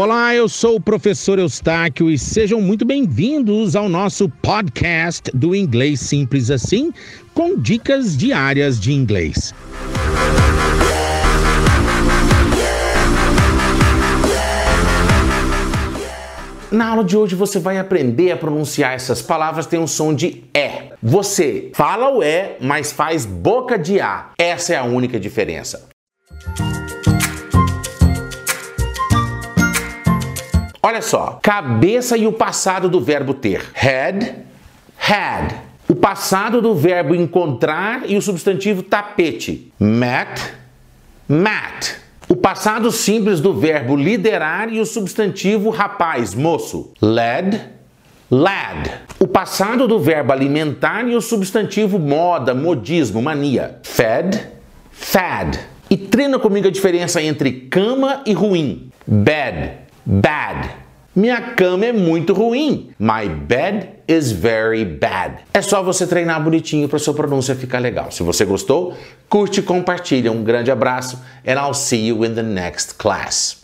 Olá, eu sou o professor Eustáquio e sejam muito bem-vindos ao nosso podcast do Inglês Simples Assim, com dicas diárias de inglês. Na aula de hoje você vai aprender a pronunciar essas palavras tem um som de é. Você fala o é, mas faz boca de a. Essa é a única diferença. Olha só, cabeça e o passado do verbo ter. Head, had. O passado do verbo encontrar e o substantivo tapete. Met, mat. O passado simples do verbo liderar e o substantivo rapaz, moço. Led, lad. O passado do verbo alimentar e o substantivo moda, modismo, mania. Fed, fad. E treina comigo a diferença entre cama e ruim. Bed, bad. Minha cama é muito ruim. My bed is very bad. É só você treinar bonitinho para sua pronúncia ficar legal. Se você gostou, curte e compartilha. Um grande abraço and I'll see you in the next class.